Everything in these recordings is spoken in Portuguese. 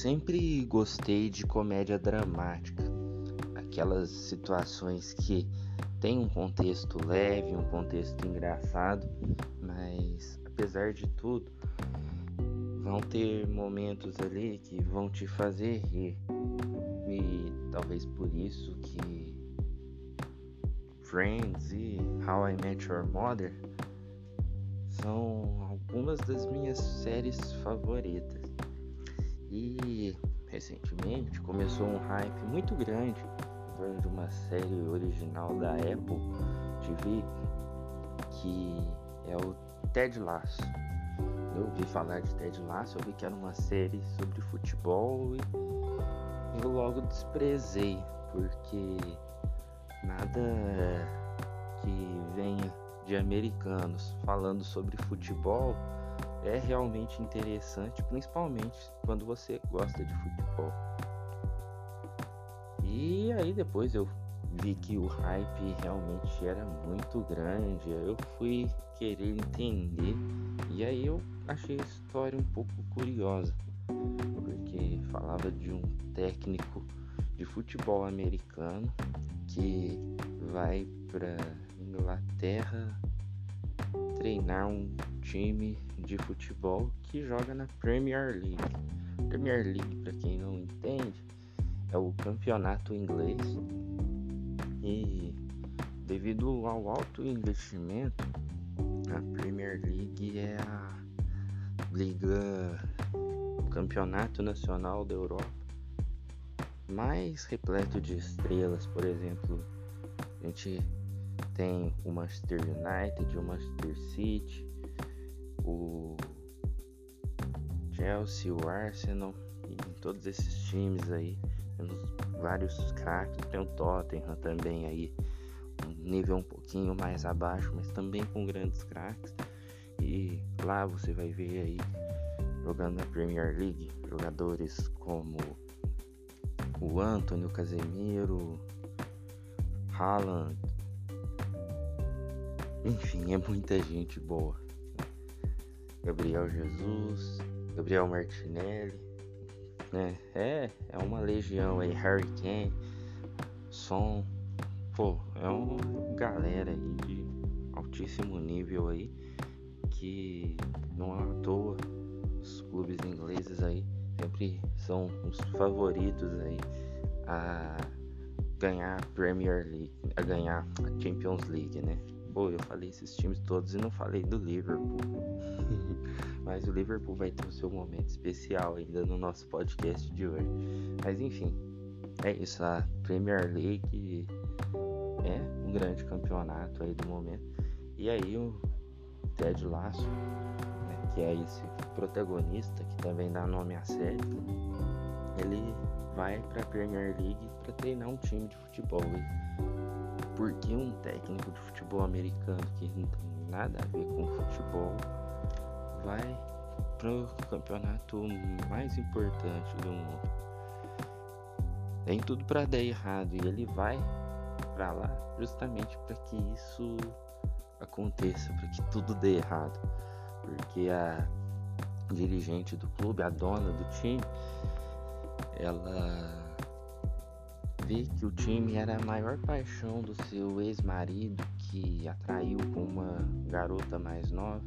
sempre gostei de comédia dramática, aquelas situações que tem um contexto leve, um contexto engraçado, mas apesar de tudo, vão ter momentos ali que vão te fazer rir. E talvez por isso que Friends e How I Met Your Mother são algumas das minhas séries favoritas. E recentemente começou um hype muito grande em torno de uma série original da Apple TV que é o Ted Lasso. Eu ouvi falar de Ted Lasso, eu vi que era uma série sobre futebol e eu logo desprezei, porque nada que venha de americanos falando sobre futebol é realmente interessante, principalmente quando você gosta de futebol. E aí depois eu vi que o hype realmente era muito grande, eu fui querer entender e aí eu achei a história um pouco curiosa, porque falava de um técnico de futebol americano que vai para Inglaterra treinar um time de futebol que joga na Premier League. Premier League, para quem não entende, é o campeonato inglês e devido ao alto investimento, a Premier League é a liga campeonato nacional da Europa mais repleto de estrelas, por exemplo, a gente tem o Manchester United, o Manchester City, o Chelsea, o Arsenal e todos esses times aí, temos vários craques, tem o Tottenham também aí, um nível um pouquinho mais abaixo, mas também com grandes craques. E lá você vai ver aí jogando na Premier League jogadores como o Anthony, o Casemiro, Haaland, enfim, é muita gente boa. Gabriel Jesus, Gabriel Martinelli, né? É, é uma legião aí, Harry Kane, Son, pô, é uma galera aí de altíssimo nível aí que não é à toa os clubes ingleses aí sempre são os favoritos aí a ganhar a Premier League, a ganhar a Champions League, né? Pô, eu falei esses times todos e não falei do Liverpool. Mas o Liverpool vai ter o seu momento especial ainda no nosso podcast de hoje. Mas enfim, é isso. A Premier League é um grande campeonato aí do momento. E aí o Ted Lasso, né, que é esse protagonista que também dá nome à série, ele vai para a Premier League para treinar um time de futebol. Porque um técnico de futebol americano que não tem nada a ver com futebol vai pro campeonato mais importante do mundo. Tem tudo para dar errado e ele vai para lá justamente para que isso aconteça, para que tudo dê errado. Porque a dirigente do clube, a dona do time, ela que o time era a maior paixão do seu ex-marido que atraiu com uma garota mais nova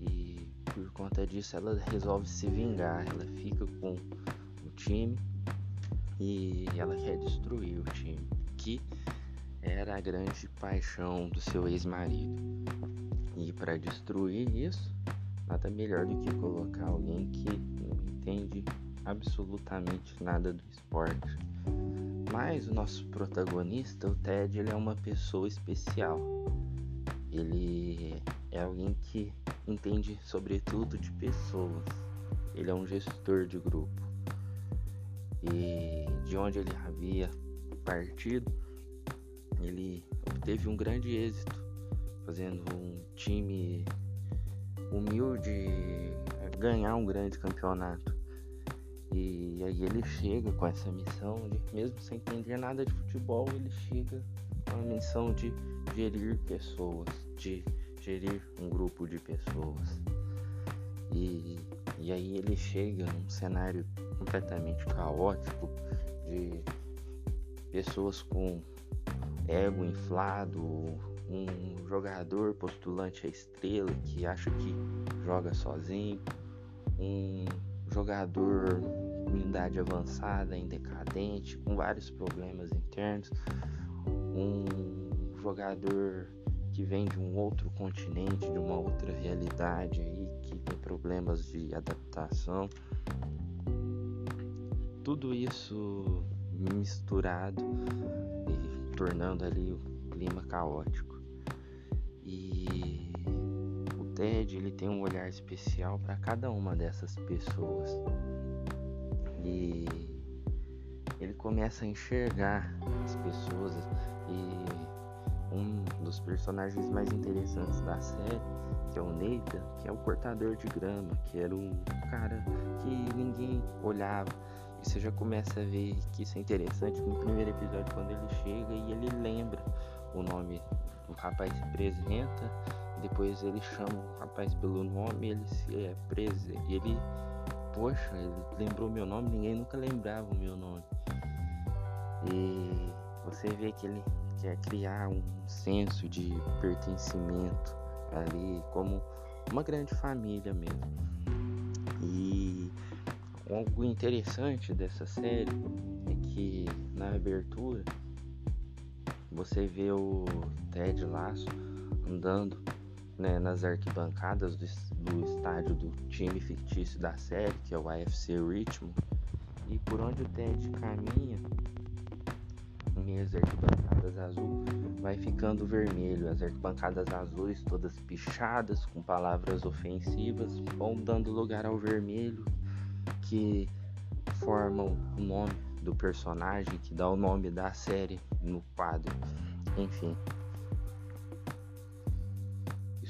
e por conta disso ela resolve se vingar, ela fica com o time e ela quer destruir o time, que era a grande paixão do seu ex-marido. E para destruir isso, nada melhor do que colocar alguém que não entende absolutamente nada do esporte mas o nosso protagonista, o Ted, ele é uma pessoa especial. Ele é alguém que entende sobretudo de pessoas. Ele é um gestor de grupo. E de onde ele havia partido, ele obteve um grande êxito, fazendo um time humilde ganhar um grande campeonato. E aí ele chega com essa missão de, mesmo sem entender nada de futebol, ele chega com a missão de gerir pessoas, de gerir um grupo de pessoas. E E aí ele chega num cenário completamente caótico de pessoas com ego inflado, um jogador postulante à estrela que acha que joga sozinho, um jogador com idade avançada, em decadente, com vários problemas internos, um jogador que vem de um outro continente, de uma outra realidade aí, que tem problemas de adaptação. Tudo isso misturado e tornando ali o clima caótico. E Ted ele tem um olhar especial para cada uma dessas pessoas. E ele começa a enxergar as pessoas e um dos personagens mais interessantes da série, que é o Nathan, que é o cortador de grama, que era um cara que ninguém olhava. E você já começa a ver que isso é interessante no primeiro episódio quando ele chega e ele lembra o nome do rapaz se apresenta, depois ele chama o rapaz pelo nome, ele se apresenta, ele poxa, ele lembrou meu nome, ninguém nunca lembrava o meu nome. E você vê que ele quer criar um senso de pertencimento ali, como uma grande família mesmo. E algo interessante dessa série é que na abertura você vê o Ted Lasso andando né, nas arquibancadas do, do estádio do time fictício da série, que é o AFC Richmond, e por onde o Ted caminha, as arquibancadas azul vai ficando vermelho, as arquibancadas azuis todas pichadas com palavras ofensivas vão dando lugar ao vermelho que formam o nome do personagem, que dá o nome da série no quadro. Enfim,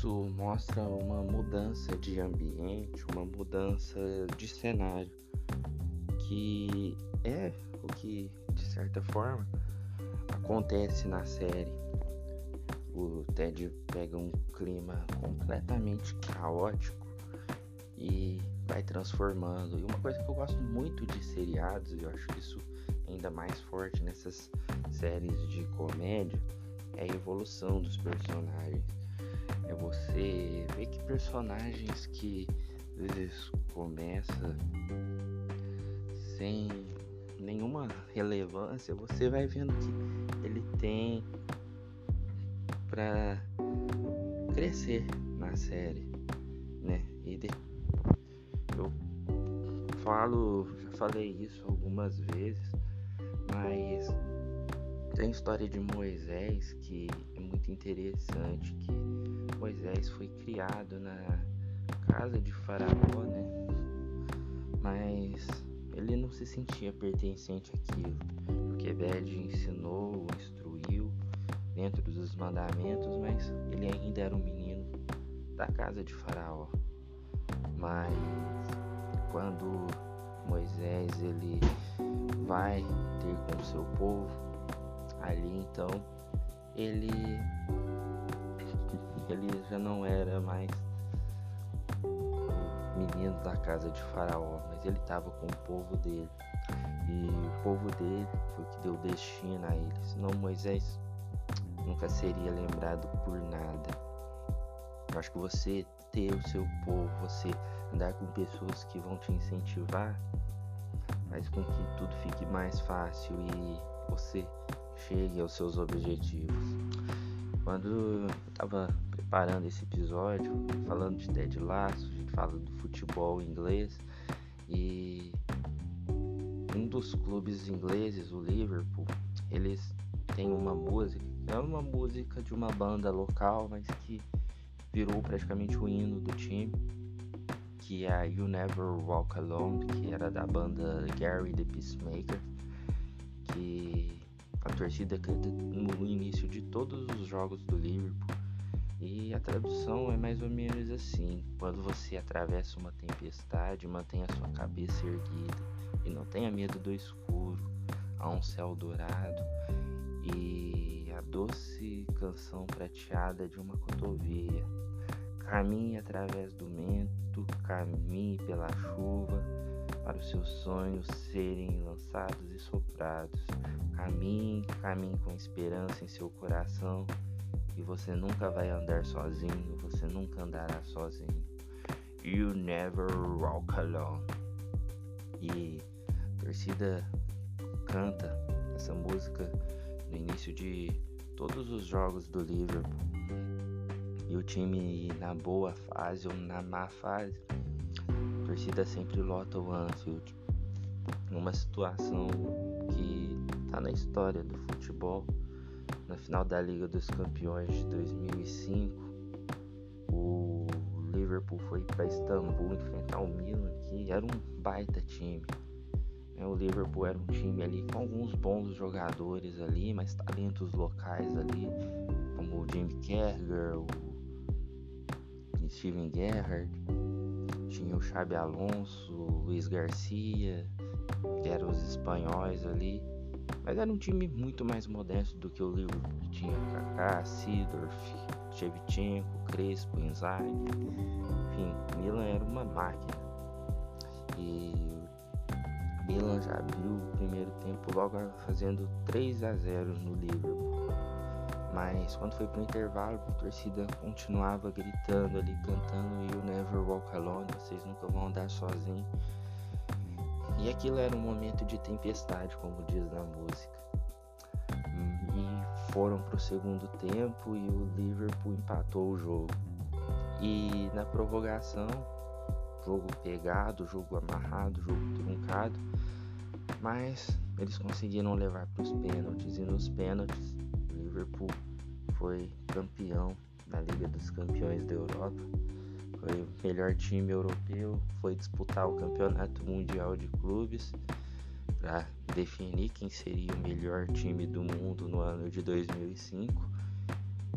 isso mostra uma mudança de ambiente, uma mudança de cenário, que é o que, de certa forma, acontece na série. O Ted pega um clima completamente caótico e vai transformando. E uma coisa que eu gosto muito de seriados, e eu acho que isso ainda mais forte nessas séries de comédia, é a evolução dos personagens é você ver que personagens que às vezes começa sem nenhuma relevância, você vai vendo que ele tem para crescer na série, né? E de... eu falo, já falei isso algumas vezes, mas tem a história de Moisés que é muito interessante, que Moisés foi criado na casa de Faraó, né? Mas ele não se sentia pertencente àquilo, porque Bede ensinou, instruiu dentro dos mandamentos, mas ele ainda era um menino da casa de Faraó. Mas quando Moisés ele vai ter com o seu povo, ali então ele ele já não era mais menino da casa de Faraó, mas ele estava com o povo dele. E o povo dele foi que deu destino a ele. Senão Moisés nunca seria lembrado por nada. Eu acho que você ter o seu povo, você andar com pessoas que vão te incentivar, faz com que tudo fique mais fácil e você chegue aos seus objetivos. Quando eu estava preparando esse episódio, falando de Ted Lasso, a gente fala do futebol inglês e um dos clubes ingleses, o Liverpool, eles têm uma música, é uma música de uma banda local, mas que virou praticamente o hino do time, que é a You Never Walk Alone, que era da banda Gary the Peacemaker, que a torcida canta no início de todos os jogos do Liverpool e a tradução é mais ou menos assim: quando você atravessa uma tempestade, mantenha sua cabeça erguida e não tenha medo do escuro. Há um céu dourado e a doce canção prateada de uma cotovia. Caminhe através do vento caminhe pela chuva para os seus sonhos serem lançados e soprados. Caminhe, caminhe com esperança em seu coração e você nunca vai andar sozinho, você nunca andará sozinho. You never walk alone. E a torcida canta essa música no início de todos os jogos do Liverpool. E o time na boa fase ou na má fase, torcida sempre lota o Anfield. Numa situação que tá na história do futebol. Na final da Liga dos Campeões de 2005, o Liverpool foi para Istambul enfrentar o Milan, que era um baita time. Né? O Liverpool era um time ali com alguns bons jogadores ali, mas talentos locais ali, como o Jimmy Carragher, o Steven Gerrard, tinha o Xabi Alonso, o Luiz Garcia, que eram os espanhóis ali. Mas era um time muito mais modesto do que o Liverpool, tinha Kaká, Sidorf, Shevchenko, Crespo, Inzaghi. Enfim, Milan era uma máquina. E Milan já abriu o primeiro tempo logo fazendo 3 a 0 no Liverpool. Mas quando foi pro intervalo, a torcida continuava gritando ali, cantando You Never Walk Alone, vocês nunca vão andar sozinhos. E aquilo era um momento de tempestade, como diz na música. E foram pro segundo tempo e o Liverpool empatou o jogo. E na prorrogação, jogo pegado, jogo amarrado, jogo truncado, mas eles conseguiram levar para os pênaltis e nos pênaltis Liverpool foi campeão da Liga dos Campeões da Europa, foi o melhor time europeu, foi disputar o Campeonato Mundial de Clubes para definir quem seria o melhor time do mundo no ano de 2005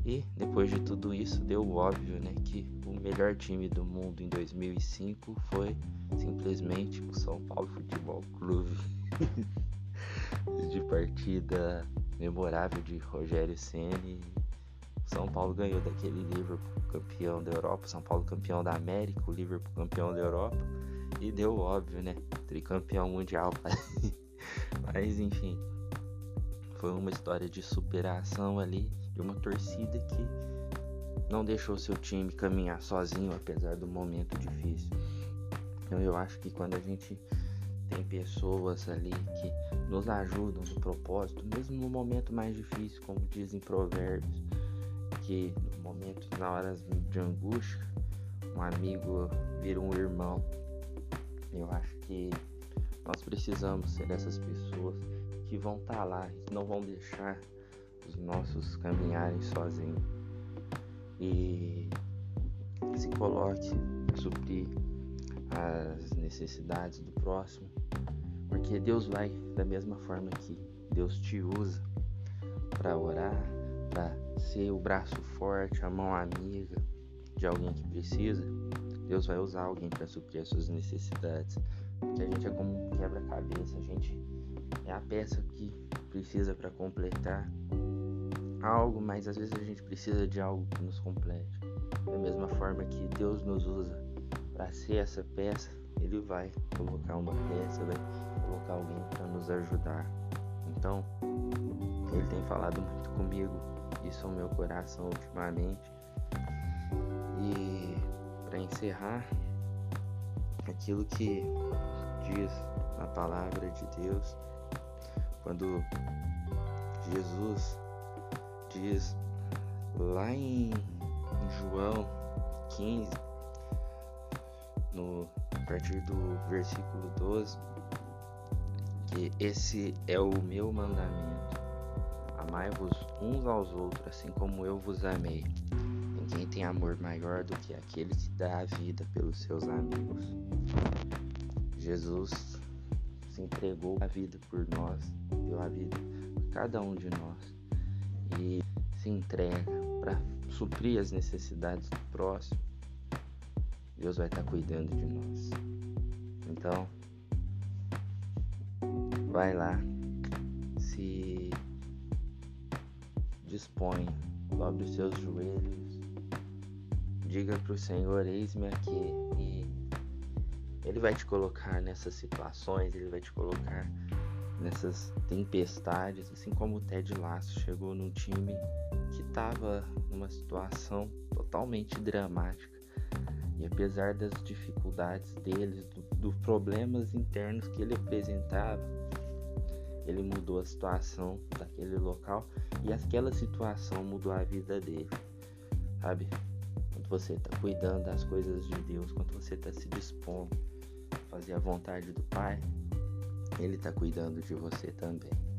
e depois de tudo isso, deu óbvio, né, que o melhor time do mundo em 2005 foi simplesmente o São Paulo Futebol Clube. de partida memorável de Rogério Ceni. São Paulo ganhou daquele Liverpool campeão da Europa, São Paulo campeão da América, o Liverpool campeão da Europa e deu óbvio, né, tricampeão mundial. Mas enfim, foi uma história de superação ali de uma torcida que não deixou seu time caminhar sozinho apesar do momento difícil. Então eu acho que quando a gente tem pessoas ali que nos ajudam no propósito, mesmo no momento mais difícil, como dizem provérbios, que no momento, na horas de angústia, um amigo vira um irmão. Eu acho que nós precisamos ser essas pessoas que vão estar tá lá e não vão deixar os nossos caminharem sozinhos. E se coloque a suprir as necessidades do próximo, porque Deus vai da mesma forma que Deus te usa para orar, para ser o braço forte, a mão amiga de alguém que precisa. Deus vai usar alguém para suprir as suas necessidades. Porque a gente é como um quebra-cabeça, a gente é a peça que precisa para completar algo, mas às vezes a gente precisa de algo que nos complete. Da mesma forma que Deus nos usa para ser essa peça, Ele vai colocar uma peça, vai colocar alguém para nos ajudar. Então, Ele tem falado muito comigo, isso é o meu coração ultimamente. E para encerrar, aquilo que diz a palavra de Deus, quando Jesus diz lá em, João 15, no, partir do versículo 12, que esse é o meu mandamento. Amai-vos uns aos outros, assim como eu vos amei. Ninguém tem amor maior do que aquele que dá a vida pelos seus amigos. Jesus se entregou a vida por nós, deu a vida a cada um de nós e se entrega para suprir as necessidades do próximo, Deus vai estar cuidando de nós. Então, vai lá, se dispõe, dobre os seus joelhos diga para o Senhor: Eis-me aqui. E Ele vai te colocar nessas situações, Ele vai te colocar nessas tempestades, assim como o Ted Lasso chegou num time que estava numa situação totalmente dramática. Apesar das dificuldades deles, dos do problemas internos que ele apresentava, ele mudou a situação daquele local e aquela situação mudou a vida dele, sabe? Quando você está cuidando das coisas de Deus, quando você está se dispondo a fazer a vontade do Pai, Ele está cuidando de você também.